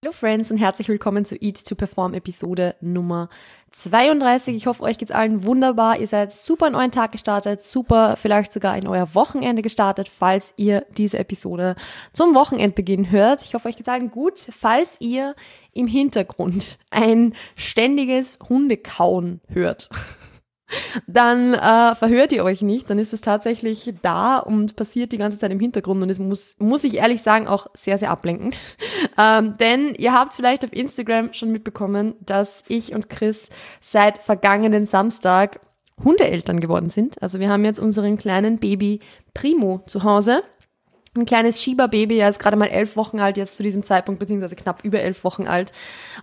Hallo Friends und herzlich willkommen zu Eat to Perform Episode Nummer 32. Ich hoffe, euch geht's allen wunderbar. Ihr seid super in euren Tag gestartet, super vielleicht sogar in euer Wochenende gestartet, falls ihr diese Episode zum Wochenendbeginn hört. Ich hoffe, euch geht's allen gut. Falls ihr im Hintergrund ein ständiges Hundekauen hört, dann äh, verhört ihr euch nicht, dann ist es tatsächlich da und passiert die ganze Zeit im Hintergrund und es muss, muss ich ehrlich sagen, auch sehr, sehr ablenkend. Ähm, denn ihr habt vielleicht auf Instagram schon mitbekommen, dass ich und Chris seit vergangenen Samstag Hundeeltern geworden sind. Also wir haben jetzt unseren kleinen Baby Primo zu Hause ein kleines Shiba-Baby, er ist gerade mal elf Wochen alt jetzt zu diesem Zeitpunkt, beziehungsweise knapp über elf Wochen alt.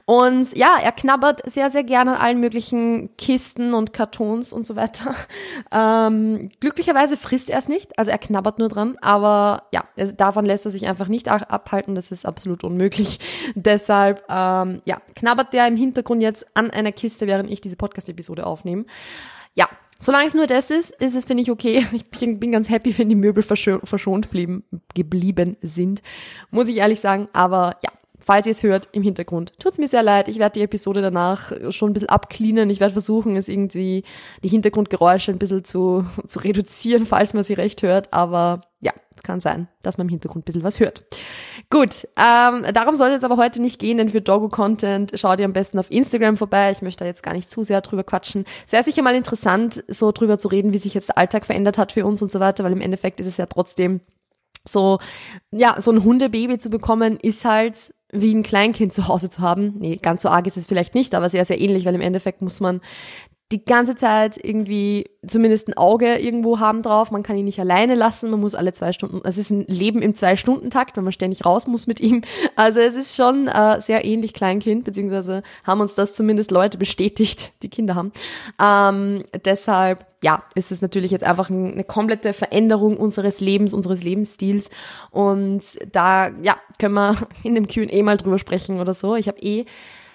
Und ja, er knabbert sehr, sehr gerne an allen möglichen Kisten und Kartons und so weiter. Ähm, glücklicherweise frisst er es nicht, also er knabbert nur dran, aber ja, davon lässt er sich einfach nicht abhalten, das ist absolut unmöglich. Deshalb, ähm, ja, knabbert der im Hintergrund jetzt an einer Kiste, während ich diese Podcast-Episode aufnehme. Ja, Solange es nur das ist, ist es, finde ich, okay. Ich bin ganz happy, wenn die Möbel verschont blieben, geblieben sind, muss ich ehrlich sagen. Aber ja, falls ihr es hört im Hintergrund, tut's mir sehr leid. Ich werde die Episode danach schon ein bisschen abcleanen. Ich werde versuchen, es irgendwie, die Hintergrundgeräusche ein bisschen zu, zu reduzieren, falls man sie recht hört. Aber ja, es kann sein, dass man im Hintergrund ein bisschen was hört. Gut, ähm, darum soll es jetzt aber heute nicht gehen, denn für Doggo-Content schaut ihr am besten auf Instagram vorbei. Ich möchte da jetzt gar nicht zu sehr drüber quatschen. Es wäre sicher mal interessant, so drüber zu reden, wie sich jetzt der Alltag verändert hat für uns und so weiter, weil im Endeffekt ist es ja trotzdem so, ja, so ein Hundebaby zu bekommen, ist halt wie ein Kleinkind zu Hause zu haben. Nee, ganz so arg ist es vielleicht nicht, aber sehr, sehr ähnlich, weil im Endeffekt muss man die ganze Zeit irgendwie zumindest ein Auge irgendwo haben drauf. Man kann ihn nicht alleine lassen. Man muss alle zwei Stunden, es ist ein Leben im Zwei-Stunden-Takt, wenn man ständig raus muss mit ihm. Also es ist schon äh, sehr ähnlich Kleinkind, beziehungsweise haben uns das zumindest Leute bestätigt, die Kinder haben. Ähm, deshalb, ja, ist es natürlich jetzt einfach eine komplette Veränderung unseres Lebens, unseres Lebensstils. Und da, ja, können wir in dem Q&A mal drüber sprechen oder so. Ich habe eh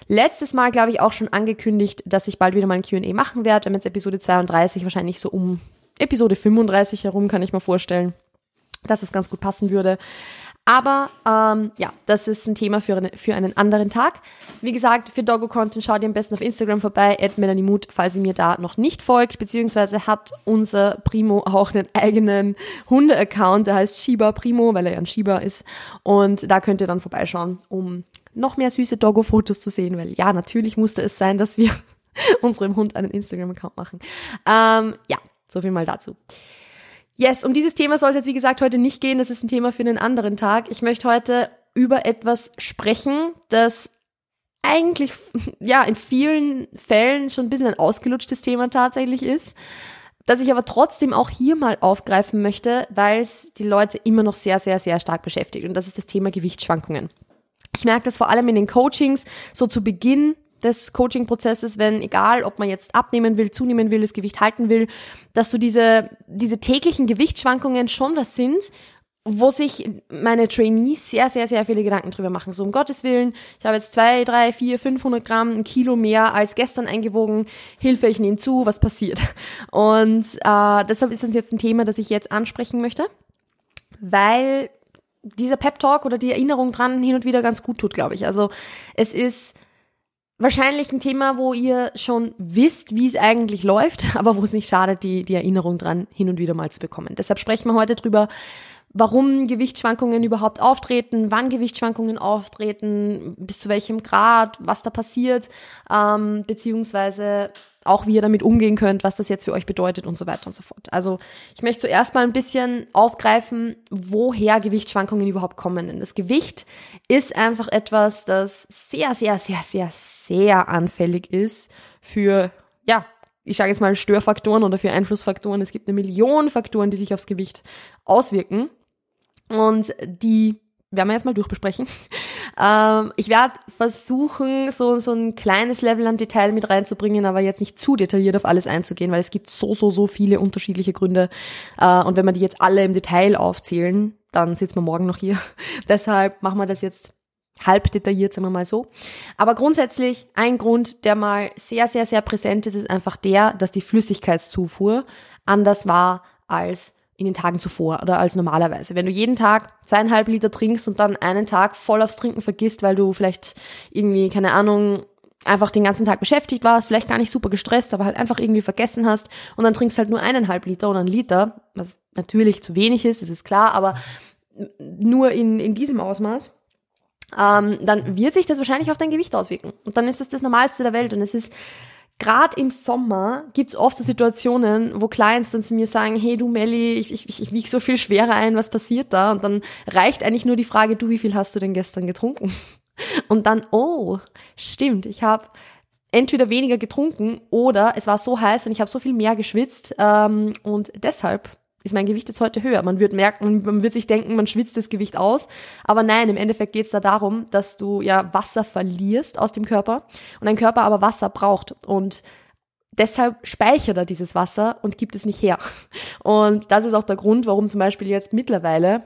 letztes Mal, glaube ich, auch schon angekündigt, dass ich bald wieder mal ein QA machen werde. Wir haben jetzt Episode 32, wahrscheinlich so um Episode 35 herum, kann ich mir vorstellen, dass es ganz gut passen würde. Aber ähm, ja, das ist ein Thema für, eine, für einen anderen Tag. Wie gesagt, für Doggo-Content schaut ihr am besten auf Instagram vorbei, at Melanie Mut, falls ihr mir da noch nicht folgt, beziehungsweise hat unser Primo auch einen eigenen Hunde-Account, der heißt Shiba Primo, weil er ja ein Shiba ist. Und da könnt ihr dann vorbeischauen, um noch mehr süße Doggo-Fotos zu sehen, weil ja, natürlich musste es sein, dass wir unserem Hund einen Instagram-Account machen. Ähm, ja, so viel mal dazu. Yes, um dieses Thema soll es jetzt wie gesagt heute nicht gehen. Das ist ein Thema für einen anderen Tag. Ich möchte heute über etwas sprechen, das eigentlich ja in vielen Fällen schon ein bisschen ein ausgelutschtes Thema tatsächlich ist, das ich aber trotzdem auch hier mal aufgreifen möchte, weil es die Leute immer noch sehr, sehr, sehr stark beschäftigt. Und das ist das Thema Gewichtsschwankungen. Ich merke das vor allem in den Coachings, so zu Beginn des Coaching-Prozesses, wenn egal, ob man jetzt abnehmen will, zunehmen will, das Gewicht halten will, dass so diese, diese täglichen Gewichtsschwankungen schon was sind, wo sich meine Trainees sehr, sehr, sehr viele Gedanken drüber machen. So um Gottes Willen, ich habe jetzt zwei, drei, vier, 500 Gramm, ein Kilo mehr als gestern eingewogen. Hilfe, ich nehme zu, was passiert? Und äh, deshalb ist das jetzt ein Thema, das ich jetzt ansprechen möchte, weil dieser Pep Talk oder die Erinnerung dran hin und wieder ganz gut tut, glaube ich. Also es ist wahrscheinlich ein Thema, wo ihr schon wisst, wie es eigentlich läuft, aber wo es nicht schadet, die, die Erinnerung dran hin und wieder mal zu bekommen. Deshalb sprechen wir heute drüber, warum Gewichtsschwankungen überhaupt auftreten, wann Gewichtsschwankungen auftreten, bis zu welchem Grad, was da passiert, ähm, beziehungsweise auch wie ihr damit umgehen könnt, was das jetzt für euch bedeutet und so weiter und so fort. Also ich möchte zuerst mal ein bisschen aufgreifen, woher Gewichtsschwankungen überhaupt kommen. Denn das Gewicht ist einfach etwas, das sehr, sehr, sehr, sehr, sehr anfällig ist für, ja, ich sage jetzt mal Störfaktoren oder für Einflussfaktoren. Es gibt eine Million Faktoren, die sich aufs Gewicht auswirken. Und die werden wir jetzt mal durchbesprechen. Ähm, ich werde versuchen, so, so ein kleines Level an Detail mit reinzubringen, aber jetzt nicht zu detailliert auf alles einzugehen, weil es gibt so, so, so viele unterschiedliche Gründe. Äh, und wenn wir die jetzt alle im Detail aufzählen, dann sitzen wir morgen noch hier. Deshalb machen wir das jetzt halb detailliert, sagen wir mal so. Aber grundsätzlich ein Grund, der mal sehr, sehr, sehr präsent ist, ist einfach der, dass die Flüssigkeitszufuhr anders war als in den Tagen zuvor oder als normalerweise. Wenn du jeden Tag zweieinhalb Liter trinkst und dann einen Tag voll aufs Trinken vergisst, weil du vielleicht irgendwie, keine Ahnung, einfach den ganzen Tag beschäftigt warst, vielleicht gar nicht super gestresst, aber halt einfach irgendwie vergessen hast und dann trinkst halt nur eineinhalb Liter oder einen Liter, was natürlich zu wenig ist, das ist klar, aber nur in, in diesem Ausmaß, ähm, dann wird sich das wahrscheinlich auf dein Gewicht auswirken. Und dann ist das das Normalste der Welt und es ist gerade im Sommer gibt's oft so Situationen, wo Clients dann zu mir sagen, hey du Melli, ich, ich, ich wiege so viel schwerer ein, was passiert da? Und dann reicht eigentlich nur die Frage, du, wie viel hast du denn gestern getrunken? Und dann, oh, stimmt, ich habe entweder weniger getrunken oder es war so heiß und ich habe so viel mehr geschwitzt ähm, und deshalb ist mein Gewicht jetzt heute höher. Man wird merken, man wird sich denken, man schwitzt das Gewicht aus. Aber nein, im Endeffekt geht es da darum, dass du ja Wasser verlierst aus dem Körper und dein Körper aber Wasser braucht. Und deshalb speichert er dieses Wasser und gibt es nicht her. Und das ist auch der Grund, warum zum Beispiel jetzt mittlerweile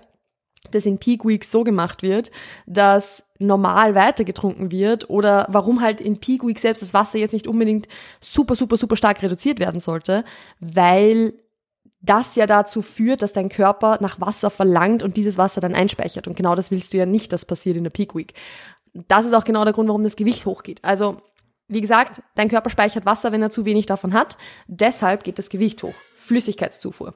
das in Peak Weeks so gemacht wird, dass normal weitergetrunken wird oder warum halt in Peak Week selbst das Wasser jetzt nicht unbedingt super, super, super stark reduziert werden sollte, weil das ja dazu führt, dass dein Körper nach Wasser verlangt und dieses Wasser dann einspeichert. Und genau das willst du ja nicht, dass passiert in der Peak Week. Das ist auch genau der Grund, warum das Gewicht hochgeht. Also, wie gesagt, dein Körper speichert Wasser, wenn er zu wenig davon hat. Deshalb geht das Gewicht hoch. Flüssigkeitszufuhr.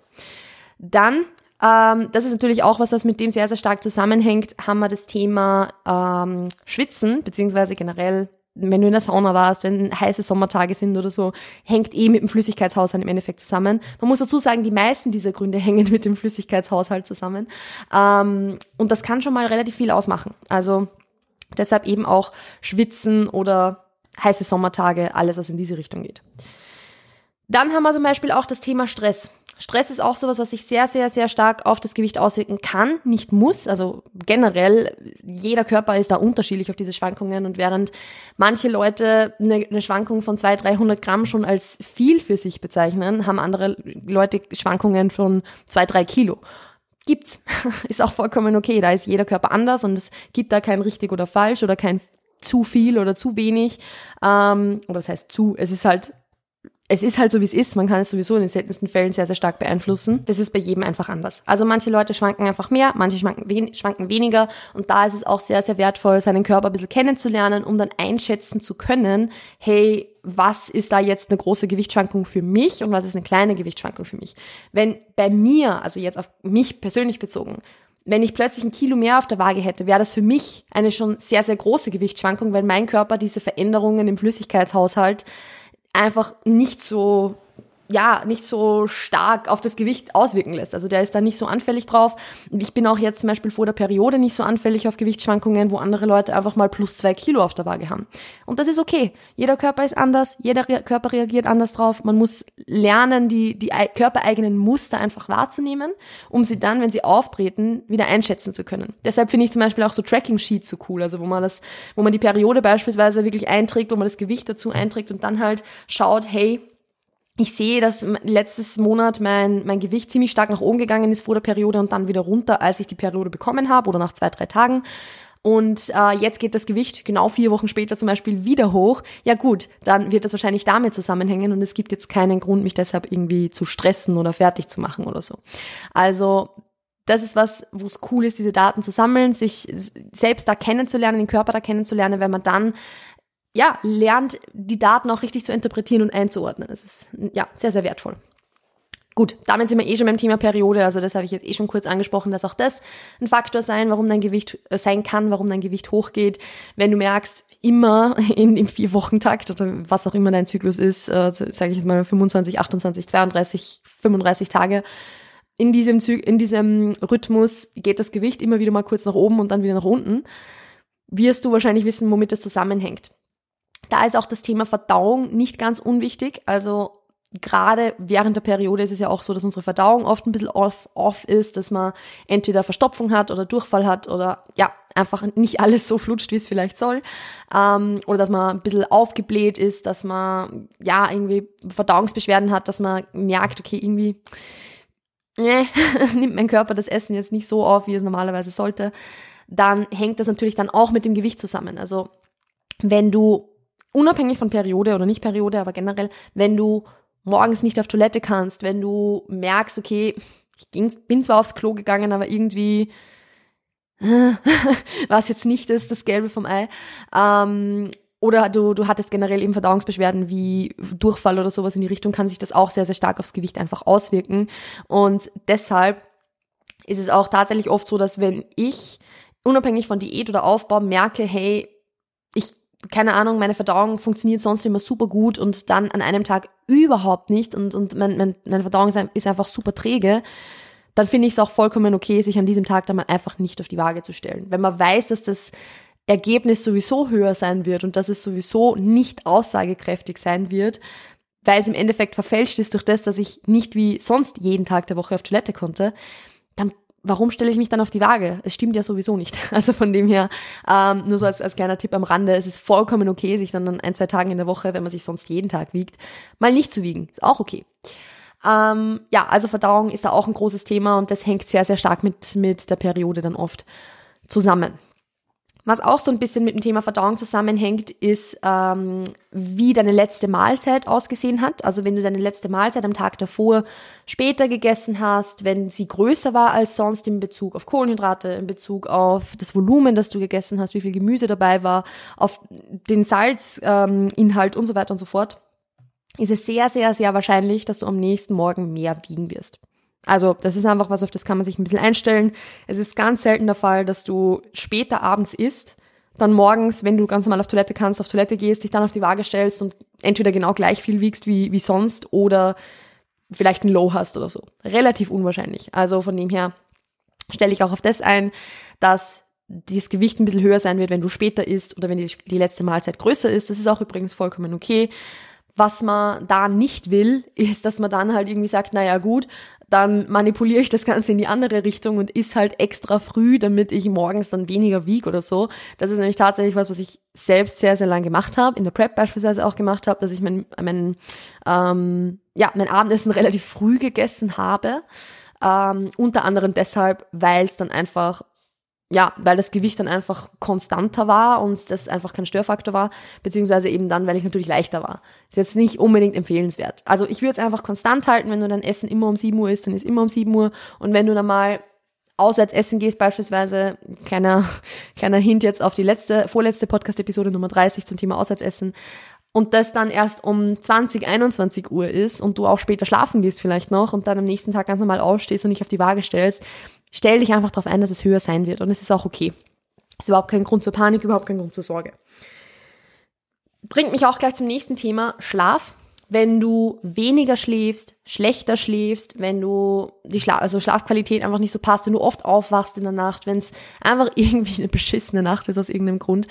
Dann, ähm, das ist natürlich auch was, was mit dem sehr, sehr stark zusammenhängt, haben wir das Thema ähm, Schwitzen, beziehungsweise generell wenn du in der Sauna warst, wenn heiße Sommertage sind oder so, hängt eh mit dem Flüssigkeitshaushalt im Endeffekt zusammen. Man muss dazu sagen, die meisten dieser Gründe hängen mit dem Flüssigkeitshaushalt zusammen. Ähm, und das kann schon mal relativ viel ausmachen. Also deshalb eben auch Schwitzen oder heiße Sommertage, alles, was in diese Richtung geht. Dann haben wir zum Beispiel auch das Thema Stress. Stress ist auch sowas, was sich sehr, sehr, sehr stark auf das Gewicht auswirken kann, nicht muss. Also generell, jeder Körper ist da unterschiedlich auf diese Schwankungen und während manche Leute eine, eine Schwankung von 200, 300 Gramm schon als viel für sich bezeichnen, haben andere Leute Schwankungen von 2, 3 Kilo gibt's. ist auch vollkommen okay. Da ist jeder Körper anders und es gibt da kein richtig oder falsch oder kein zu viel oder zu wenig. Ähm, oder das heißt zu, es ist halt es ist halt so, wie es ist. Man kann es sowieso in den seltensten Fällen sehr, sehr stark beeinflussen. Das ist bei jedem einfach anders. Also manche Leute schwanken einfach mehr, manche schwanken, wen schwanken weniger. Und da ist es auch sehr, sehr wertvoll, seinen Körper ein bisschen kennenzulernen, um dann einschätzen zu können, hey, was ist da jetzt eine große Gewichtsschwankung für mich und was ist eine kleine Gewichtsschwankung für mich? Wenn bei mir, also jetzt auf mich persönlich bezogen, wenn ich plötzlich ein Kilo mehr auf der Waage hätte, wäre das für mich eine schon sehr, sehr große Gewichtsschwankung, weil mein Körper diese Veränderungen im Flüssigkeitshaushalt einfach nicht so ja, nicht so stark auf das Gewicht auswirken lässt. Also der ist da nicht so anfällig drauf. Und ich bin auch jetzt zum Beispiel vor der Periode nicht so anfällig auf Gewichtsschwankungen, wo andere Leute einfach mal plus zwei Kilo auf der Waage haben. Und das ist okay. Jeder Körper ist anders, jeder Re Körper reagiert anders drauf. Man muss lernen, die, die körpereigenen Muster einfach wahrzunehmen, um sie dann, wenn sie auftreten, wieder einschätzen zu können. Deshalb finde ich zum Beispiel auch so Tracking-Sheets so cool, also wo man das, wo man die Periode beispielsweise wirklich einträgt, wo man das Gewicht dazu einträgt und dann halt schaut, hey, ich sehe, dass letztes Monat mein, mein Gewicht ziemlich stark nach oben gegangen ist vor der Periode und dann wieder runter, als ich die Periode bekommen habe oder nach zwei, drei Tagen. Und äh, jetzt geht das Gewicht genau vier Wochen später zum Beispiel wieder hoch. Ja gut, dann wird das wahrscheinlich damit zusammenhängen und es gibt jetzt keinen Grund, mich deshalb irgendwie zu stressen oder fertig zu machen oder so. Also das ist was, wo es cool ist, diese Daten zu sammeln, sich selbst da kennenzulernen, den Körper da kennenzulernen, wenn man dann ja, lernt, die Daten auch richtig zu interpretieren und einzuordnen. Das ist ja sehr, sehr wertvoll. Gut, damit sind wir eh schon beim Thema Periode, also das habe ich jetzt eh schon kurz angesprochen, dass auch das ein Faktor sein, warum dein Gewicht äh, sein kann, warum dein Gewicht hochgeht. Wenn du merkst, immer in, im Vier-Wochen-Takt oder was auch immer dein Zyklus ist, äh, sage ich jetzt mal 25, 28, 32, 35 Tage, in diesem, in diesem Rhythmus geht das Gewicht immer wieder mal kurz nach oben und dann wieder nach unten, wirst du wahrscheinlich wissen, womit das zusammenhängt. Da ist auch das Thema Verdauung nicht ganz unwichtig. Also gerade während der Periode ist es ja auch so, dass unsere Verdauung oft ein bisschen off, off ist, dass man entweder Verstopfung hat oder Durchfall hat oder ja, einfach nicht alles so flutscht, wie es vielleicht soll. Ähm, oder dass man ein bisschen aufgebläht ist, dass man ja irgendwie Verdauungsbeschwerden hat, dass man merkt, okay, irgendwie nee, nimmt mein Körper das Essen jetzt nicht so auf, wie es normalerweise sollte. Dann hängt das natürlich dann auch mit dem Gewicht zusammen. Also wenn du unabhängig von Periode oder nicht Periode, aber generell, wenn du morgens nicht auf Toilette kannst, wenn du merkst, okay, ich ging, bin zwar aufs Klo gegangen, aber irgendwie was jetzt nicht ist, das Gelbe vom Ei. Ähm, oder du, du hattest generell eben Verdauungsbeschwerden wie Durchfall oder sowas in die Richtung, kann sich das auch sehr, sehr stark aufs Gewicht einfach auswirken. Und deshalb ist es auch tatsächlich oft so, dass wenn ich unabhängig von Diät oder Aufbau merke, hey, keine Ahnung, meine Verdauung funktioniert sonst immer super gut und dann an einem Tag überhaupt nicht und, und mein, mein, meine Verdauung ist einfach super träge, dann finde ich es auch vollkommen okay, sich an diesem Tag dann mal einfach nicht auf die Waage zu stellen. Wenn man weiß, dass das Ergebnis sowieso höher sein wird und dass es sowieso nicht aussagekräftig sein wird, weil es im Endeffekt verfälscht ist durch das, dass ich nicht wie sonst jeden Tag der Woche auf Toilette konnte, warum stelle ich mich dann auf die Waage? Es stimmt ja sowieso nicht. Also von dem her, ähm, nur so als, als kleiner Tipp am Rande, es ist vollkommen okay, sich dann an ein, zwei Tagen in der Woche, wenn man sich sonst jeden Tag wiegt, mal nicht zu wiegen. Ist auch okay. Ähm, ja, also Verdauung ist da auch ein großes Thema und das hängt sehr, sehr stark mit, mit der Periode dann oft zusammen. Was auch so ein bisschen mit dem Thema Verdauung zusammenhängt, ist, ähm, wie deine letzte Mahlzeit ausgesehen hat. Also wenn du deine letzte Mahlzeit am Tag davor später gegessen hast, wenn sie größer war als sonst in Bezug auf Kohlenhydrate, in Bezug auf das Volumen, das du gegessen hast, wie viel Gemüse dabei war, auf den Salzinhalt ähm, und so weiter und so fort ist es sehr, sehr, sehr wahrscheinlich, dass du am nächsten Morgen mehr wiegen wirst. Also das ist einfach was, auf das kann man sich ein bisschen einstellen. Es ist ganz selten der Fall, dass du später abends isst, dann morgens, wenn du ganz normal auf Toilette kannst, auf Toilette gehst, dich dann auf die Waage stellst und entweder genau gleich viel wiegst wie, wie sonst oder vielleicht ein Low hast oder so. Relativ unwahrscheinlich. Also von dem her stelle ich auch auf das ein, dass dieses Gewicht ein bisschen höher sein wird, wenn du später isst oder wenn die, die letzte Mahlzeit größer ist. Das ist auch übrigens vollkommen okay. Was man da nicht will, ist, dass man dann halt irgendwie sagt, naja gut, dann manipuliere ich das Ganze in die andere Richtung und isst halt extra früh, damit ich morgens dann weniger wieg oder so. Das ist nämlich tatsächlich was, was ich selbst sehr, sehr lang gemacht habe, in der Prep beispielsweise auch gemacht habe, dass ich mein, mein, ähm, ja, mein Abendessen relativ früh gegessen habe. Ähm, unter anderem deshalb, weil es dann einfach ja, weil das Gewicht dann einfach konstanter war und das einfach kein Störfaktor war, beziehungsweise eben dann, weil ich natürlich leichter war. Ist jetzt nicht unbedingt empfehlenswert. Also ich würde es einfach konstant halten, wenn du dein Essen immer um 7 Uhr isst, dann ist immer um 7 Uhr und wenn du dann mal auswärts essen gehst beispielsweise, kleiner, kleiner Hint jetzt auf die letzte, vorletzte Podcast-Episode Nummer 30 zum Thema Auswärtsessen, und das dann erst um 20, 21 Uhr ist und du auch später schlafen gehst vielleicht noch und dann am nächsten Tag ganz normal aufstehst und dich auf die Waage stellst, stell dich einfach darauf ein, dass es höher sein wird und es ist auch okay. Ist überhaupt kein Grund zur Panik, überhaupt kein Grund zur Sorge. Bringt mich auch gleich zum nächsten Thema, Schlaf. Wenn du weniger schläfst, schlechter schläfst, wenn du die Schla also Schlafqualität einfach nicht so passt, wenn du oft aufwachst in der Nacht, wenn es einfach irgendwie eine beschissene Nacht ist aus irgendeinem Grund,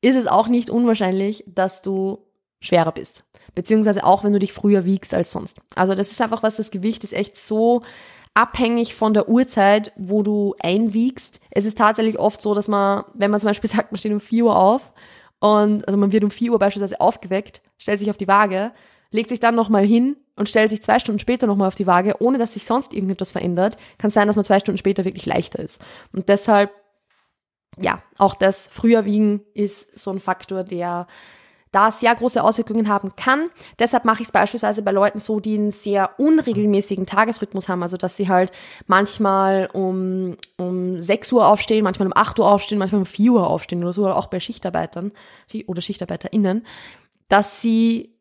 ist es auch nicht unwahrscheinlich, dass du schwerer bist. Beziehungsweise auch, wenn du dich früher wiegst als sonst. Also das ist einfach was, das Gewicht ist echt so abhängig von der Uhrzeit, wo du einwiegst. Es ist tatsächlich oft so, dass man, wenn man zum Beispiel sagt, man steht um 4 Uhr auf und also man wird um 4 Uhr beispielsweise aufgeweckt, stellt sich auf die Waage, legt sich dann nochmal hin und stellt sich zwei Stunden später nochmal auf die Waage, ohne dass sich sonst irgendetwas verändert, kann es sein, dass man zwei Stunden später wirklich leichter ist. Und deshalb, ja, auch das früher wiegen ist so ein Faktor, der da sehr große Auswirkungen haben kann. Deshalb mache ich es beispielsweise bei Leuten so, die einen sehr unregelmäßigen Tagesrhythmus haben, also dass sie halt manchmal um, um 6 Uhr aufstehen, manchmal um 8 Uhr aufstehen, manchmal um 4 Uhr aufstehen oder so, oder auch bei Schichtarbeitern oder SchichtarbeiterInnen, dass sie,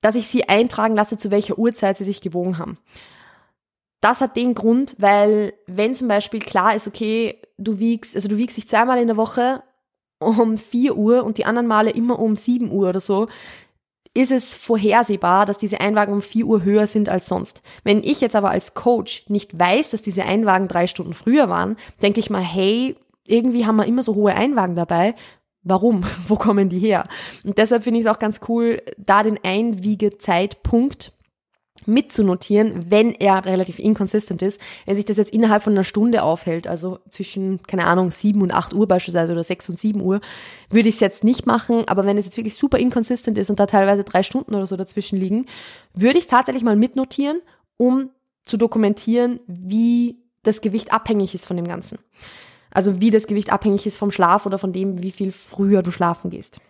dass ich sie eintragen lasse, zu welcher Uhrzeit sie sich gewogen haben. Das hat den Grund, weil wenn zum Beispiel klar ist, okay, du wiegst, also du wiegst dich zweimal in der Woche um 4 Uhr und die anderen Male immer um 7 Uhr oder so, ist es vorhersehbar, dass diese Einwagen um 4 Uhr höher sind als sonst. Wenn ich jetzt aber als Coach nicht weiß, dass diese Einwagen drei Stunden früher waren, denke ich mal, hey, irgendwie haben wir immer so hohe Einwagen dabei. Warum? Wo kommen die her? Und deshalb finde ich es auch ganz cool, da den Einwiegezeitpunkt mitzunotieren, wenn er relativ inconsistent ist. Wenn sich das jetzt innerhalb von einer Stunde aufhält, also zwischen, keine Ahnung, 7 und 8 Uhr beispielsweise oder 6 und 7 Uhr, würde ich es jetzt nicht machen. Aber wenn es jetzt wirklich super inconsistent ist und da teilweise drei Stunden oder so dazwischen liegen, würde ich es tatsächlich mal mitnotieren, um zu dokumentieren, wie das Gewicht abhängig ist von dem Ganzen. Also wie das Gewicht abhängig ist vom Schlaf oder von dem, wie viel früher du schlafen gehst.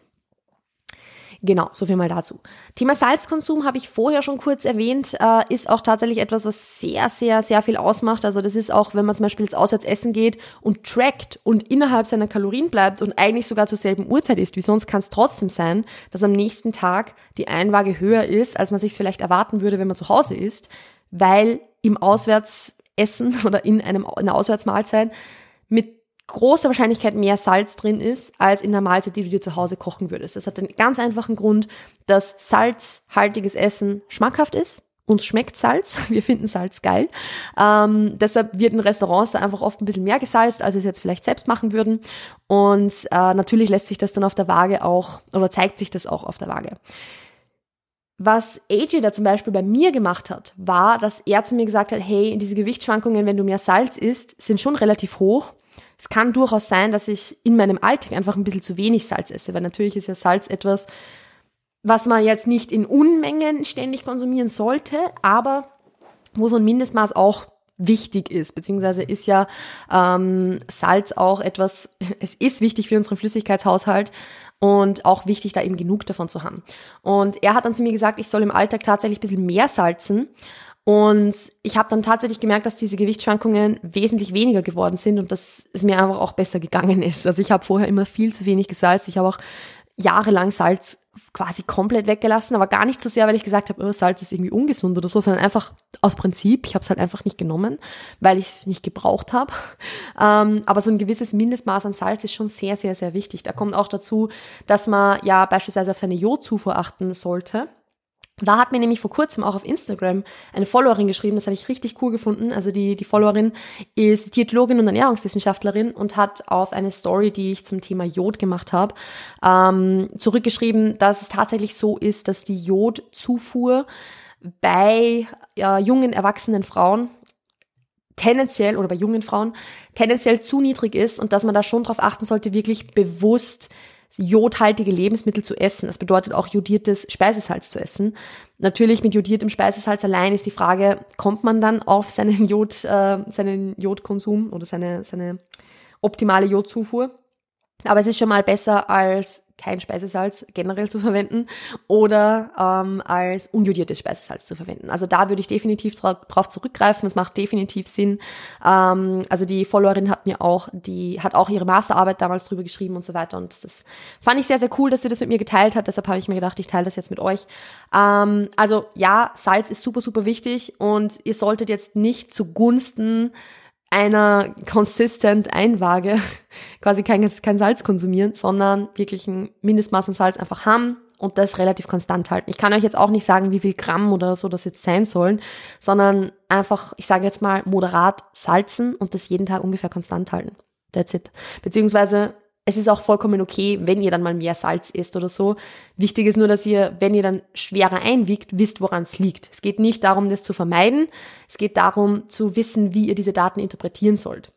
Genau, so viel mal dazu. Thema Salzkonsum habe ich vorher schon kurz erwähnt, äh, ist auch tatsächlich etwas, was sehr, sehr, sehr viel ausmacht. Also das ist auch, wenn man zum Beispiel jetzt auswärts essen geht und trackt und innerhalb seiner Kalorien bleibt und eigentlich sogar zur selben Uhrzeit ist, wie sonst kann es trotzdem sein, dass am nächsten Tag die Einwaage höher ist, als man sich vielleicht erwarten würde, wenn man zu Hause ist, weil im Auswärtsessen oder in einem, in einer Auswärtsmahlzeit mit großer Wahrscheinlichkeit mehr Salz drin ist, als in der Mahlzeit, die du dir zu Hause kochen würdest. Das hat einen ganz einfachen Grund, dass salzhaltiges Essen schmackhaft ist. Uns schmeckt Salz, wir finden Salz geil. Ähm, deshalb wird in Restaurants da einfach oft ein bisschen mehr gesalzt, als wir es jetzt vielleicht selbst machen würden. Und äh, natürlich lässt sich das dann auf der Waage auch, oder zeigt sich das auch auf der Waage. Was AJ da zum Beispiel bei mir gemacht hat, war, dass er zu mir gesagt hat, hey, diese Gewichtsschwankungen, wenn du mehr Salz isst, sind schon relativ hoch. Es kann durchaus sein, dass ich in meinem Alltag einfach ein bisschen zu wenig Salz esse, weil natürlich ist ja Salz etwas, was man jetzt nicht in Unmengen ständig konsumieren sollte, aber wo so ein Mindestmaß auch wichtig ist, beziehungsweise ist ja ähm, Salz auch etwas, es ist wichtig für unseren Flüssigkeitshaushalt und auch wichtig, da eben genug davon zu haben. Und er hat dann zu mir gesagt, ich soll im Alltag tatsächlich ein bisschen mehr salzen und ich habe dann tatsächlich gemerkt, dass diese Gewichtsschwankungen wesentlich weniger geworden sind und dass es mir einfach auch besser gegangen ist. Also ich habe vorher immer viel zu wenig gesalzt. Ich habe auch jahrelang Salz quasi komplett weggelassen, aber gar nicht so sehr, weil ich gesagt habe, oh, Salz ist irgendwie ungesund oder so, sondern einfach aus Prinzip. Ich habe es halt einfach nicht genommen, weil ich es nicht gebraucht habe. Ähm, aber so ein gewisses Mindestmaß an Salz ist schon sehr, sehr, sehr wichtig. Da kommt auch dazu, dass man ja beispielsweise auf seine Jodzufuhr achten sollte. Da hat mir nämlich vor kurzem auch auf Instagram eine Followerin geschrieben, das habe ich richtig cool gefunden. Also die, die Followerin ist Diätologin und Ernährungswissenschaftlerin und hat auf eine Story, die ich zum Thema Jod gemacht habe, ähm, zurückgeschrieben, dass es tatsächlich so ist, dass die Jodzufuhr bei äh, jungen, erwachsenen Frauen tendenziell oder bei jungen Frauen tendenziell zu niedrig ist und dass man da schon darauf achten sollte, wirklich bewusst jodhaltige Lebensmittel zu essen. Das bedeutet auch jodiertes Speisesalz zu essen. Natürlich mit jodiertem Speisesalz allein ist die Frage, kommt man dann auf seinen Jod, äh, seinen Jodkonsum oder seine, seine optimale Jodzufuhr? Aber es ist schon mal besser als kein Speisesalz generell zu verwenden oder ähm, als unjodiertes Speisesalz zu verwenden. Also da würde ich definitiv drauf zurückgreifen. Es macht definitiv Sinn. Ähm, also die Followerin hat mir auch, die hat auch ihre Masterarbeit damals drüber geschrieben und so weiter. Und das ist, fand ich sehr, sehr cool, dass sie das mit mir geteilt hat. Deshalb habe ich mir gedacht, ich teile das jetzt mit euch. Ähm, also ja, Salz ist super, super wichtig und ihr solltet jetzt nicht zugunsten einer consistent Einwaage quasi kein, kein Salz konsumieren, sondern wirklich ein Mindestmaß an Salz einfach haben und das relativ konstant halten. Ich kann euch jetzt auch nicht sagen, wie viel Gramm oder so das jetzt sein sollen, sondern einfach, ich sage jetzt mal, moderat salzen und das jeden Tag ungefähr konstant halten. That's it. Beziehungsweise es ist auch vollkommen okay, wenn ihr dann mal mehr Salz isst oder so. Wichtig ist nur, dass ihr, wenn ihr dann schwerer einwiegt, wisst, woran es liegt. Es geht nicht darum, das zu vermeiden. Es geht darum, zu wissen, wie ihr diese Daten interpretieren sollt.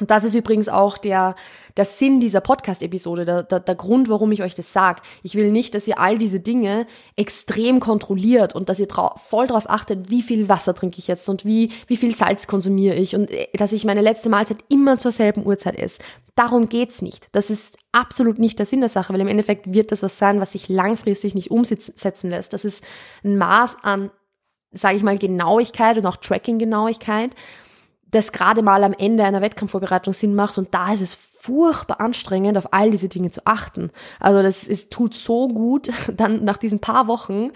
Und das ist übrigens auch der, der Sinn dieser Podcast-Episode, der, der, der Grund, warum ich euch das sage. Ich will nicht, dass ihr all diese Dinge extrem kontrolliert und dass ihr drau voll darauf achtet, wie viel Wasser trinke ich jetzt und wie, wie viel Salz konsumiere ich und äh, dass ich meine letzte Mahlzeit immer zur selben Uhrzeit esse. Darum geht's nicht. Das ist absolut nicht der Sinn der Sache, weil im Endeffekt wird das was sein, was sich langfristig nicht umsetzen lässt. Das ist ein Maß an, sage ich mal, Genauigkeit und auch Tracking-Genauigkeit das gerade mal am Ende einer Wettkampfvorbereitung Sinn macht und da ist es furchtbar anstrengend, auf all diese Dinge zu achten. Also das ist, tut so gut, dann nach diesen paar Wochen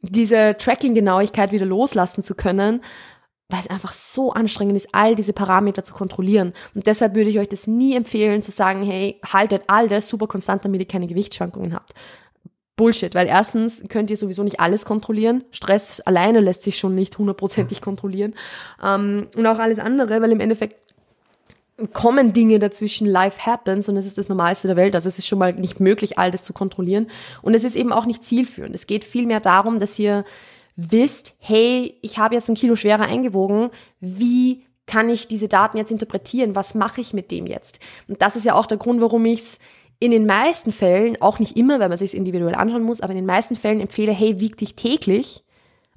diese Tracking-Genauigkeit wieder loslassen zu können, weil es einfach so anstrengend ist, all diese Parameter zu kontrollieren. Und deshalb würde ich euch das nie empfehlen, zu sagen, hey, haltet all das super konstant, damit ihr keine Gewichtsschwankungen habt. Bullshit, weil erstens könnt ihr sowieso nicht alles kontrollieren. Stress alleine lässt sich schon nicht hundertprozentig kontrollieren. Ähm, und auch alles andere, weil im Endeffekt kommen Dinge dazwischen, life happens und es ist das Normalste der Welt. Also es ist schon mal nicht möglich, all das zu kontrollieren. Und es ist eben auch nicht zielführend. Es geht vielmehr darum, dass ihr wisst, hey, ich habe jetzt ein Kilo schwerer eingewogen. Wie kann ich diese Daten jetzt interpretieren? Was mache ich mit dem jetzt? Und das ist ja auch der Grund, warum ich es in den meisten Fällen, auch nicht immer, weil man sich individuell anschauen muss, aber in den meisten Fällen empfehle, hey, wieg dich täglich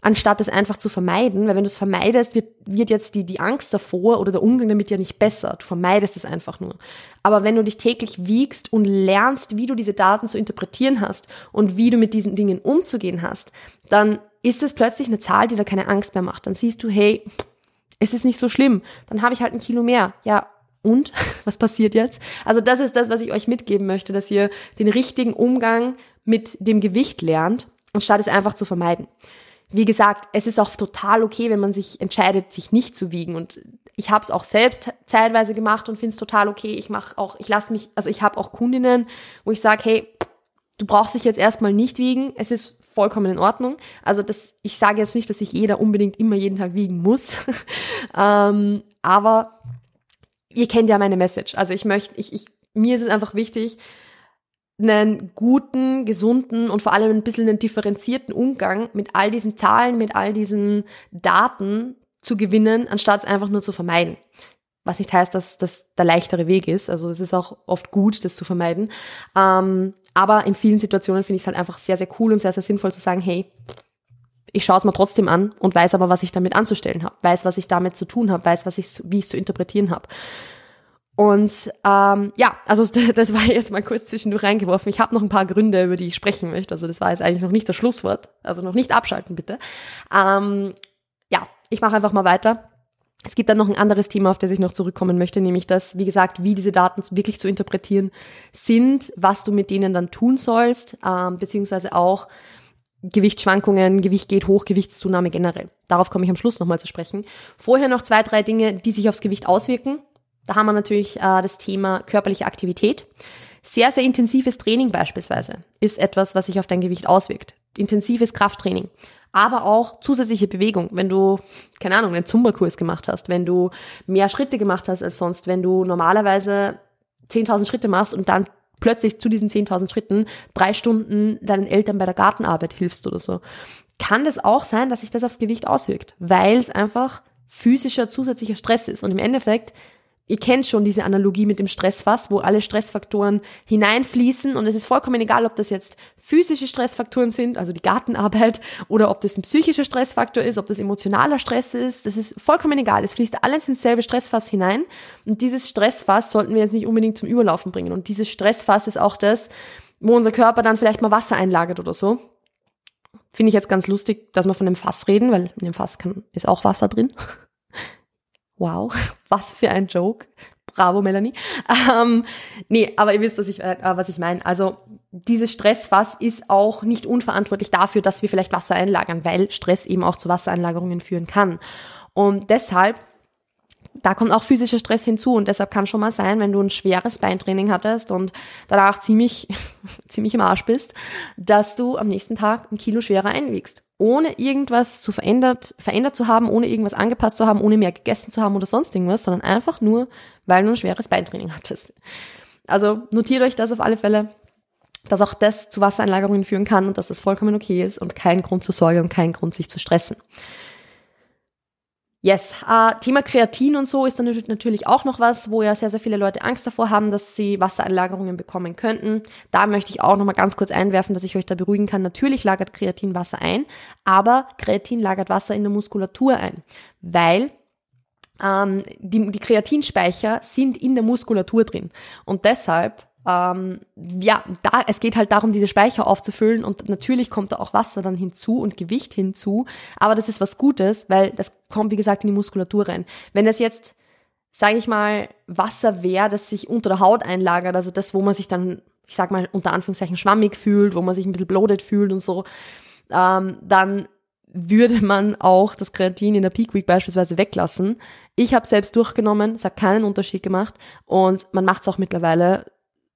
anstatt es einfach zu vermeiden, weil wenn du es vermeidest, wird, wird jetzt die, die Angst davor oder der Umgang damit ja nicht besser. Du vermeidest es einfach nur. Aber wenn du dich täglich wiegst und lernst, wie du diese Daten zu interpretieren hast und wie du mit diesen Dingen umzugehen hast, dann ist es plötzlich eine Zahl, die da keine Angst mehr macht. Dann siehst du, hey, es ist nicht so schlimm. Dann habe ich halt ein Kilo mehr. Ja, und? Was passiert jetzt? Also das ist das, was ich euch mitgeben möchte, dass ihr den richtigen Umgang mit dem Gewicht lernt, anstatt es einfach zu vermeiden wie gesagt, es ist auch total okay, wenn man sich entscheidet, sich nicht zu wiegen. Und ich habe es auch selbst zeitweise gemacht und finde es total okay. Ich mache auch, ich lasse mich, also ich habe auch Kundinnen, wo ich sage, hey, du brauchst dich jetzt erstmal nicht wiegen. Es ist vollkommen in Ordnung. Also das, ich sage jetzt nicht, dass sich jeder unbedingt immer jeden Tag wiegen muss. ähm, aber ihr kennt ja meine Message. Also ich möchte, ich, ich, mir ist es einfach wichtig, einen guten, gesunden und vor allem ein bisschen einen differenzierten Umgang mit all diesen Zahlen, mit all diesen Daten zu gewinnen, anstatt es einfach nur zu vermeiden. Was nicht heißt, dass das der leichtere Weg ist. Also es ist auch oft gut, das zu vermeiden. Ähm, aber in vielen Situationen finde ich es halt einfach sehr, sehr cool und sehr, sehr sinnvoll zu sagen, hey, ich schaue es mir trotzdem an und weiß aber, was ich damit anzustellen habe, weiß, was ich damit zu tun habe, weiß, was ich, wie ich es zu interpretieren habe. Und ähm, ja, also das war jetzt mal kurz zwischendurch reingeworfen. Ich habe noch ein paar Gründe, über die ich sprechen möchte. Also das war jetzt eigentlich noch nicht das Schlusswort. Also noch nicht abschalten, bitte. Ähm, ja, ich mache einfach mal weiter. Es gibt dann noch ein anderes Thema, auf das ich noch zurückkommen möchte, nämlich das, wie gesagt, wie diese Daten wirklich zu interpretieren sind, was du mit denen dann tun sollst, ähm, beziehungsweise auch Gewichtsschwankungen, Gewicht geht hoch, Gewichtszunahme generell. Darauf komme ich am Schluss nochmal zu sprechen. Vorher noch zwei, drei Dinge, die sich aufs Gewicht auswirken da haben wir natürlich äh, das Thema körperliche Aktivität. Sehr, sehr intensives Training beispielsweise ist etwas, was sich auf dein Gewicht auswirkt. Intensives Krafttraining. Aber auch zusätzliche Bewegung. Wenn du, keine Ahnung, einen Zumba-Kurs gemacht hast, wenn du mehr Schritte gemacht hast als sonst, wenn du normalerweise 10.000 Schritte machst und dann plötzlich zu diesen 10.000 Schritten drei Stunden deinen Eltern bei der Gartenarbeit hilfst oder so, kann das auch sein, dass sich das aufs Gewicht auswirkt, weil es einfach physischer zusätzlicher Stress ist. Und im Endeffekt Ihr kennt schon diese Analogie mit dem Stressfass, wo alle Stressfaktoren hineinfließen und es ist vollkommen egal, ob das jetzt physische Stressfaktoren sind, also die Gartenarbeit, oder ob das ein psychischer Stressfaktor ist, ob das emotionaler Stress ist. Das ist vollkommen egal. Es fließt alles ins selbe Stressfass hinein und dieses Stressfass sollten wir jetzt nicht unbedingt zum Überlaufen bringen. Und dieses Stressfass ist auch das, wo unser Körper dann vielleicht mal Wasser einlagert oder so. Finde ich jetzt ganz lustig, dass wir von dem Fass reden, weil in dem Fass kann, ist auch Wasser drin. Wow, was für ein Joke. Bravo, Melanie. Ähm, nee, aber ihr wisst, was ich, äh, was ich meine. Also dieses Stressfass ist auch nicht unverantwortlich dafür, dass wir vielleicht Wasser einlagern, weil Stress eben auch zu Wassereinlagerungen führen kann. Und deshalb da kommt auch physischer Stress hinzu und deshalb kann schon mal sein, wenn du ein schweres Beintraining hattest und danach ziemlich, ziemlich im Arsch bist, dass du am nächsten Tag ein Kilo schwerer einwiegst. Ohne irgendwas zu verändert, verändert zu haben, ohne irgendwas angepasst zu haben, ohne mehr gegessen zu haben oder sonst irgendwas, sondern einfach nur, weil du ein schweres Beintraining hattest. Also notiert euch das auf alle Fälle, dass auch das zu Wassereinlagerungen führen kann und dass das vollkommen okay ist und kein Grund zur Sorge und kein Grund, sich zu stressen. Yes, äh, Thema Kreatin und so ist dann natürlich auch noch was, wo ja sehr, sehr viele Leute Angst davor haben, dass sie Wassereinlagerungen bekommen könnten. Da möchte ich auch noch mal ganz kurz einwerfen, dass ich euch da beruhigen kann. Natürlich lagert Kreatin Wasser ein, aber Kreatin lagert Wasser in der Muskulatur ein, weil ähm, die, die Kreatinspeicher sind in der Muskulatur drin. Und deshalb ähm, ja, da, es geht halt darum, diese Speicher aufzufüllen und natürlich kommt da auch Wasser dann hinzu und Gewicht hinzu, aber das ist was Gutes, weil das kommt, wie gesagt, in die Muskulatur rein. Wenn das jetzt, sage ich mal, Wasser wäre, das sich unter der Haut einlagert, also das, wo man sich dann, ich sag mal, unter Anführungszeichen schwammig fühlt, wo man sich ein bisschen bloated fühlt und so, ähm, dann würde man auch das Kreatin in der Peak Week beispielsweise weglassen. Ich habe selbst durchgenommen, es hat keinen Unterschied gemacht und man macht es auch mittlerweile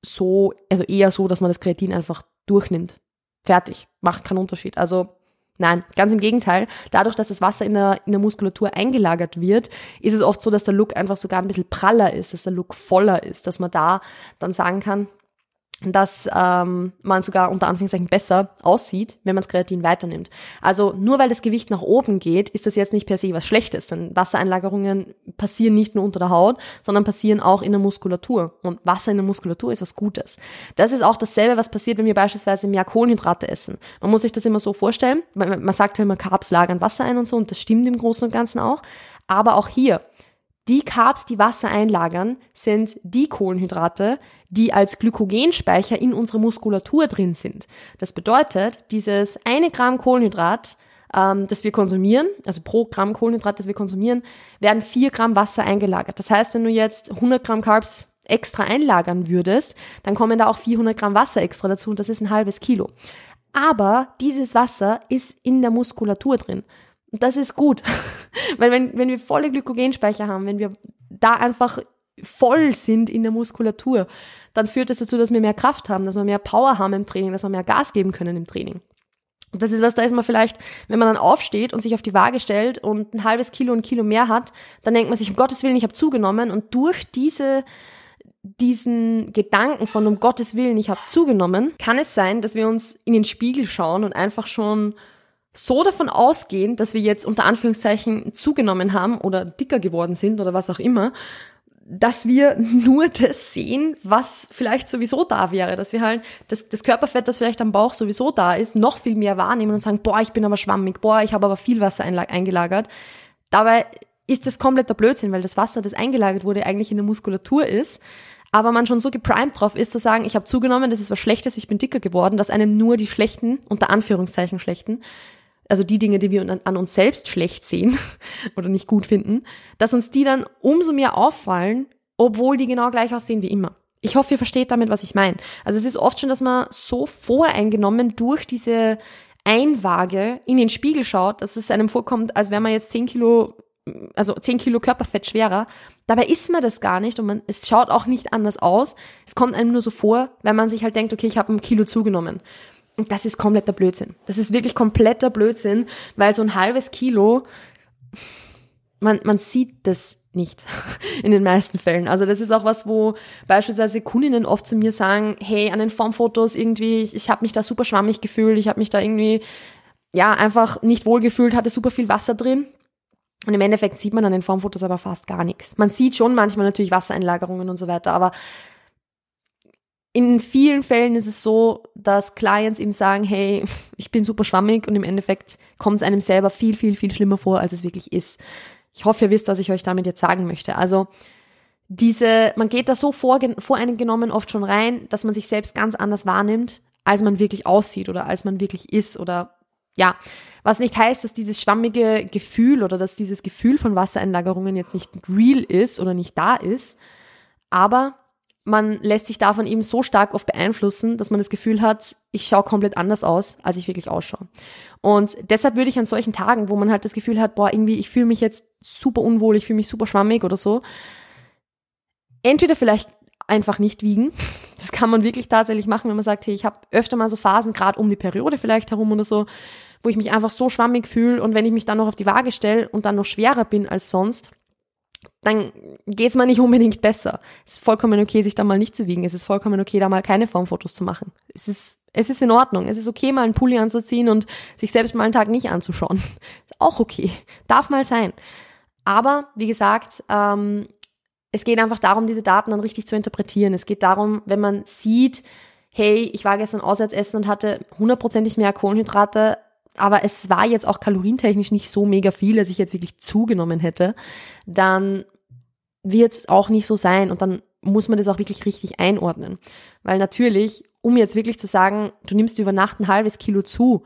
so, also eher so, dass man das Kreatin einfach durchnimmt. Fertig. Macht keinen Unterschied. Also nein, ganz im Gegenteil. Dadurch, dass das Wasser in der, in der Muskulatur eingelagert wird, ist es oft so, dass der Look einfach sogar ein bisschen praller ist, dass der Look voller ist, dass man da dann sagen kann, dass ähm, man sogar unter Anführungszeichen besser aussieht, wenn man das Kreatin weiternimmt. Also nur weil das Gewicht nach oben geht, ist das jetzt nicht per se was Schlechtes, denn Wassereinlagerungen passieren nicht nur unter der Haut, sondern passieren auch in der Muskulatur. Und Wasser in der Muskulatur ist was Gutes. Das ist auch dasselbe, was passiert, wenn wir beispielsweise mehr Kohlenhydrate essen. Man muss sich das immer so vorstellen, weil man sagt ja immer, Carbs lagern Wasser ein und so, und das stimmt im Großen und Ganzen auch. Aber auch hier, die Carbs, die Wasser einlagern, sind die Kohlenhydrate, die als Glykogenspeicher in unserer Muskulatur drin sind. Das bedeutet, dieses eine Gramm Kohlenhydrat, ähm, das wir konsumieren, also pro Gramm Kohlenhydrat, das wir konsumieren, werden vier Gramm Wasser eingelagert. Das heißt, wenn du jetzt 100 Gramm Carbs extra einlagern würdest, dann kommen da auch 400 Gramm Wasser extra dazu und das ist ein halbes Kilo. Aber dieses Wasser ist in der Muskulatur drin. Und das ist gut. Weil wenn, wenn wir volle Glykogenspeicher haben, wenn wir da einfach voll sind in der Muskulatur, dann führt das dazu, dass wir mehr Kraft haben, dass wir mehr Power haben im Training, dass wir mehr Gas geben können im Training. Und das ist was, da ist man vielleicht, wenn man dann aufsteht und sich auf die Waage stellt und ein halbes Kilo, ein Kilo mehr hat, dann denkt man sich, um Gottes Willen, ich habe zugenommen und durch diese diesen Gedanken von um Gottes Willen, ich habe zugenommen, kann es sein, dass wir uns in den Spiegel schauen und einfach schon so davon ausgehen, dass wir jetzt unter Anführungszeichen zugenommen haben oder dicker geworden sind oder was auch immer, dass wir nur das sehen, was vielleicht sowieso da wäre, dass wir halt das, das Körperfett, das vielleicht am Bauch sowieso da ist, noch viel mehr wahrnehmen und sagen, boah, ich bin aber schwammig, boah, ich habe aber viel Wasser eingelagert. Dabei ist das kompletter Blödsinn, weil das Wasser, das eingelagert wurde, eigentlich in der Muskulatur ist aber man schon so geprimed drauf ist, zu sagen, ich habe zugenommen, das ist was Schlechtes, ich bin dicker geworden, dass einem nur die schlechten, unter Anführungszeichen schlechten, also die Dinge, die wir an, uns selbst schlecht sehen oder nicht gut finden, dass uns die dann umso mehr auffallen, obwohl die genau gleich aussehen wie immer. Ich hoffe, ihr versteht damit, was ich meine. Also es ist oft schon, dass man so voreingenommen durch diese Einwaage in den Spiegel schaut, dass es einem vorkommt, als wäre man jetzt 10 Kilo, also 10 Kilo Körperfett schwerer. Dabei ist man das gar nicht und man, es schaut auch nicht anders aus. Es kommt einem nur so vor, wenn man sich halt denkt, okay, ich habe ein Kilo zugenommen. Das ist kompletter Blödsinn. Das ist wirklich kompletter Blödsinn, weil so ein halbes Kilo, man, man sieht das nicht in den meisten Fällen. Also das ist auch was, wo beispielsweise Kundinnen oft zu mir sagen, hey, an den Formfotos irgendwie, ich, ich habe mich da super schwammig gefühlt, ich habe mich da irgendwie ja einfach nicht wohl gefühlt, hatte super viel Wasser drin. Und im Endeffekt sieht man an den Formfotos aber fast gar nichts. Man sieht schon manchmal natürlich Wassereinlagerungen und so weiter, aber in vielen Fällen ist es so, dass Clients ihm sagen, hey, ich bin super schwammig und im Endeffekt kommt es einem selber viel, viel, viel schlimmer vor, als es wirklich ist. Ich hoffe, ihr wisst, was ich euch damit jetzt sagen möchte. Also diese, man geht da so voreingenommen oft schon rein, dass man sich selbst ganz anders wahrnimmt, als man wirklich aussieht oder als man wirklich ist oder ja, was nicht heißt, dass dieses schwammige Gefühl oder dass dieses Gefühl von Wassereinlagerungen jetzt nicht real ist oder nicht da ist, aber man lässt sich davon eben so stark oft beeinflussen, dass man das Gefühl hat, ich schaue komplett anders aus, als ich wirklich ausschaue. Und deshalb würde ich an solchen Tagen, wo man halt das Gefühl hat, boah, irgendwie, ich fühle mich jetzt super unwohl, ich fühle mich super schwammig oder so, entweder vielleicht einfach nicht wiegen. Das kann man wirklich tatsächlich machen, wenn man sagt, hey, ich habe öfter mal so Phasen, gerade um die Periode vielleicht herum oder so, wo ich mich einfach so schwammig fühle und wenn ich mich dann noch auf die Waage stelle und dann noch schwerer bin als sonst, dann geht es mir nicht unbedingt besser. Es ist vollkommen okay, sich da mal nicht zu wiegen. Es ist vollkommen okay, da mal keine Formfotos zu machen. Es ist, es ist in Ordnung. Es ist okay, mal einen Pulli anzuziehen und sich selbst mal einen Tag nicht anzuschauen. Ist auch okay. Darf mal sein. Aber, wie gesagt, ähm, es geht einfach darum, diese Daten dann richtig zu interpretieren. Es geht darum, wenn man sieht, hey, ich war gestern auswärts essen und hatte hundertprozentig mehr Kohlenhydrate, aber es war jetzt auch kalorientechnisch nicht so mega viel, dass ich jetzt wirklich zugenommen hätte, dann wird es auch nicht so sein und dann muss man das auch wirklich richtig einordnen. Weil natürlich, um jetzt wirklich zu sagen, du nimmst über Nacht ein halbes Kilo zu,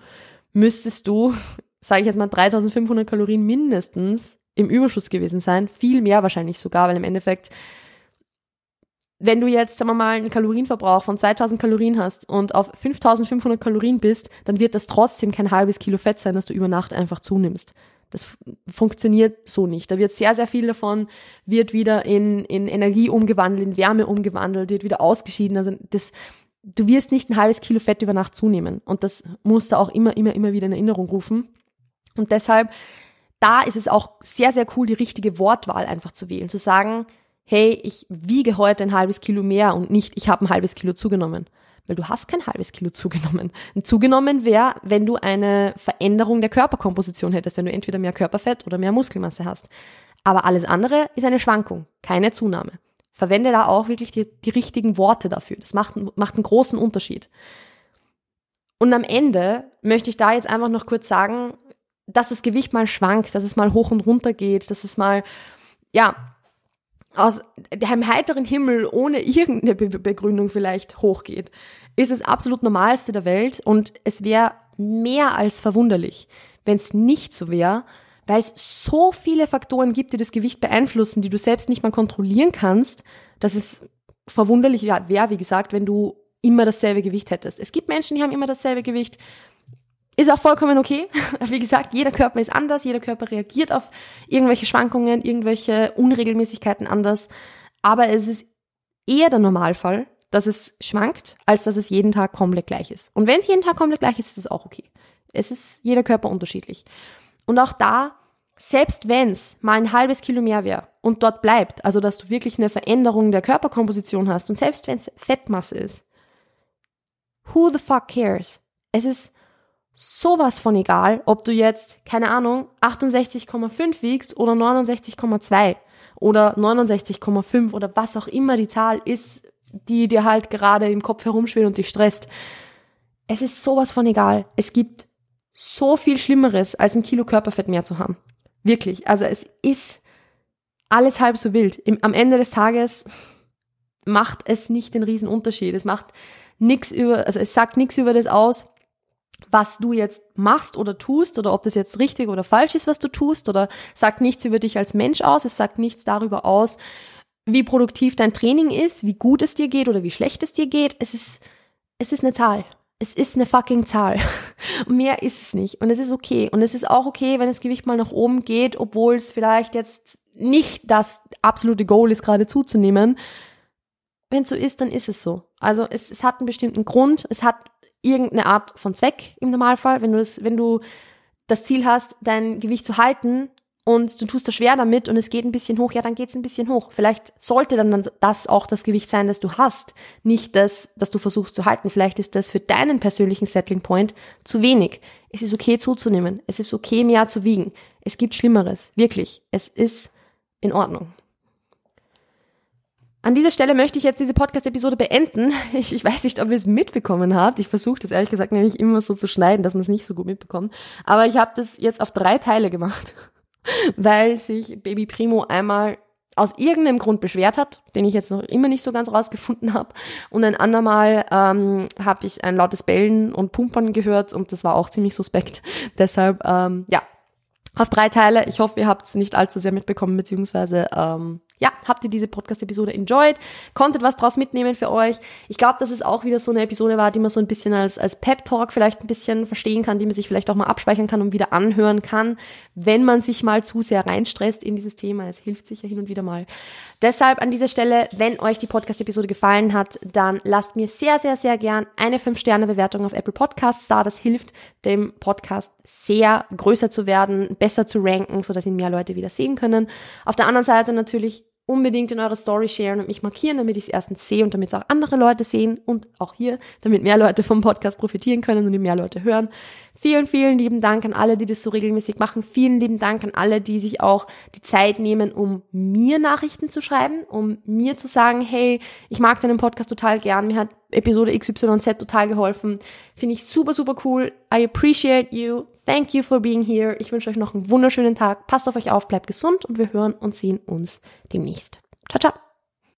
müsstest du, sage ich jetzt mal, 3500 Kalorien mindestens im Überschuss gewesen sein, viel mehr wahrscheinlich sogar, weil im Endeffekt wenn du jetzt, sagen wir mal, einen Kalorienverbrauch von 2000 Kalorien hast und auf 5500 Kalorien bist, dann wird das trotzdem kein halbes Kilo Fett sein, das du über Nacht einfach zunimmst. Das funktioniert so nicht. Da wird sehr, sehr viel davon, wird wieder in, in Energie umgewandelt, in Wärme umgewandelt, wird wieder ausgeschieden. Also das, du wirst nicht ein halbes Kilo Fett über Nacht zunehmen. Und das musst du auch immer, immer, immer wieder in Erinnerung rufen. Und deshalb, da ist es auch sehr, sehr cool, die richtige Wortwahl einfach zu wählen. Zu sagen, hey, ich wiege heute ein halbes Kilo mehr und nicht, ich habe ein halbes Kilo zugenommen. weil du hast kein halbes Kilo zugenommen. Und zugenommen wäre, wenn du eine Veränderung der Körperkomposition hättest, wenn du entweder mehr Körperfett oder mehr Muskelmasse hast. Aber alles andere ist eine Schwankung, keine Zunahme. Verwende da auch wirklich die, die richtigen Worte dafür. Das macht, macht einen großen Unterschied. Und am Ende möchte ich da jetzt einfach noch kurz sagen, dass das Gewicht mal schwankt, dass es mal hoch und runter geht, dass es mal, ja, aus einem heiteren Himmel ohne irgendeine Be Begründung vielleicht hochgeht, ist das absolut Normalste der Welt und es wäre mehr als verwunderlich, wenn es nicht so wäre, weil es so viele Faktoren gibt, die das Gewicht beeinflussen, die du selbst nicht mal kontrollieren kannst, dass es verwunderlich wäre, wie gesagt, wenn du immer dasselbe Gewicht hättest. Es gibt Menschen, die haben immer dasselbe Gewicht. Ist auch vollkommen okay. Wie gesagt, jeder Körper ist anders, jeder Körper reagiert auf irgendwelche Schwankungen, irgendwelche Unregelmäßigkeiten anders. Aber es ist eher der Normalfall, dass es schwankt, als dass es jeden Tag komplett gleich ist. Und wenn es jeden Tag komplett gleich ist, ist es auch okay. Es ist jeder Körper unterschiedlich. Und auch da, selbst wenn es mal ein halbes Kilo mehr wäre und dort bleibt, also dass du wirklich eine Veränderung der Körperkomposition hast und selbst wenn es Fettmasse ist, who the fuck cares? Es ist sowas von egal, ob du jetzt, keine Ahnung, 68,5 wiegst oder 69,2 oder 69,5 oder was auch immer die Zahl ist, die dir halt gerade im Kopf herumschwirrt und dich stresst. Es ist sowas von egal. Es gibt so viel Schlimmeres, als ein Kilo Körperfett mehr zu haben. Wirklich. Also es ist alles halb so wild. Im, am Ende des Tages macht es nicht den riesen Unterschied. Es macht nichts über, also es sagt nichts über das aus, was du jetzt machst oder tust oder ob das jetzt richtig oder falsch ist, was du tust oder sagt nichts über dich als Mensch aus. Es sagt nichts darüber aus, wie produktiv dein Training ist, wie gut es dir geht oder wie schlecht es dir geht. Es ist, es ist eine Zahl. Es ist eine fucking Zahl. Mehr ist es nicht. Und es ist okay. Und es ist auch okay, wenn das Gewicht mal nach oben geht, obwohl es vielleicht jetzt nicht das absolute Goal ist, gerade zuzunehmen. Wenn es so ist, dann ist es so. Also es, es hat einen bestimmten Grund. Es hat irgendeine Art von Zweck im Normalfall. Wenn du das, wenn du das Ziel hast, dein Gewicht zu halten, und du tust das schwer damit und es geht ein bisschen hoch, ja, dann geht es ein bisschen hoch. Vielleicht sollte dann das auch das Gewicht sein, das du hast, nicht das, das du versuchst zu halten. Vielleicht ist das für deinen persönlichen Settling Point zu wenig. Es ist okay zuzunehmen. Es ist okay, mehr zu wiegen. Es gibt Schlimmeres. Wirklich. Es ist in Ordnung. An dieser Stelle möchte ich jetzt diese Podcast-Episode beenden. Ich, ich, weiß nicht, ob ihr es mitbekommen habt. Ich versuche das ehrlich gesagt nämlich immer so zu schneiden, dass man es nicht so gut mitbekommt. Aber ich habe das jetzt auf drei Teile gemacht. weil sich Baby Primo einmal aus irgendeinem Grund beschwert hat, den ich jetzt noch immer nicht so ganz rausgefunden habe. Und ein andermal ähm, habe ich ein lautes Bellen und Pumpern gehört und das war auch ziemlich suspekt. Deshalb, ähm, ja, auf drei Teile. Ich hoffe, ihr habt es nicht allzu sehr mitbekommen, beziehungsweise ähm, ja, habt ihr diese Podcast-Episode enjoyed? Konntet was draus mitnehmen für euch? Ich glaube, dass es auch wieder so eine Episode war, die man so ein bisschen als, als Pep-Talk vielleicht ein bisschen verstehen kann, die man sich vielleicht auch mal abspeichern kann und wieder anhören kann, wenn man sich mal zu sehr reinstresst in dieses Thema. Es hilft sicher hin und wieder mal. Deshalb an dieser Stelle, wenn euch die Podcast-Episode gefallen hat, dann lasst mir sehr, sehr, sehr gern eine 5-Sterne-Bewertung auf Apple Podcasts da. Das hilft dem Podcast sehr größer zu werden, besser zu ranken, sodass ihn mehr Leute wieder sehen können. Auf der anderen Seite natürlich unbedingt in eure Story sharen und mich markieren, damit ich es erstens sehe und damit es auch andere Leute sehen und auch hier, damit mehr Leute vom Podcast profitieren können und mehr Leute hören. Vielen, vielen lieben Dank an alle, die das so regelmäßig machen. Vielen lieben Dank an alle, die sich auch die Zeit nehmen, um mir Nachrichten zu schreiben, um mir zu sagen, hey, ich mag deinen Podcast total gern, mir hat Episode XYZ total geholfen. Finde ich super, super cool. I appreciate you. Thank you for being here. Ich wünsche euch noch einen wunderschönen Tag. Passt auf euch auf, bleibt gesund und wir hören und sehen uns demnächst. Ciao, ciao.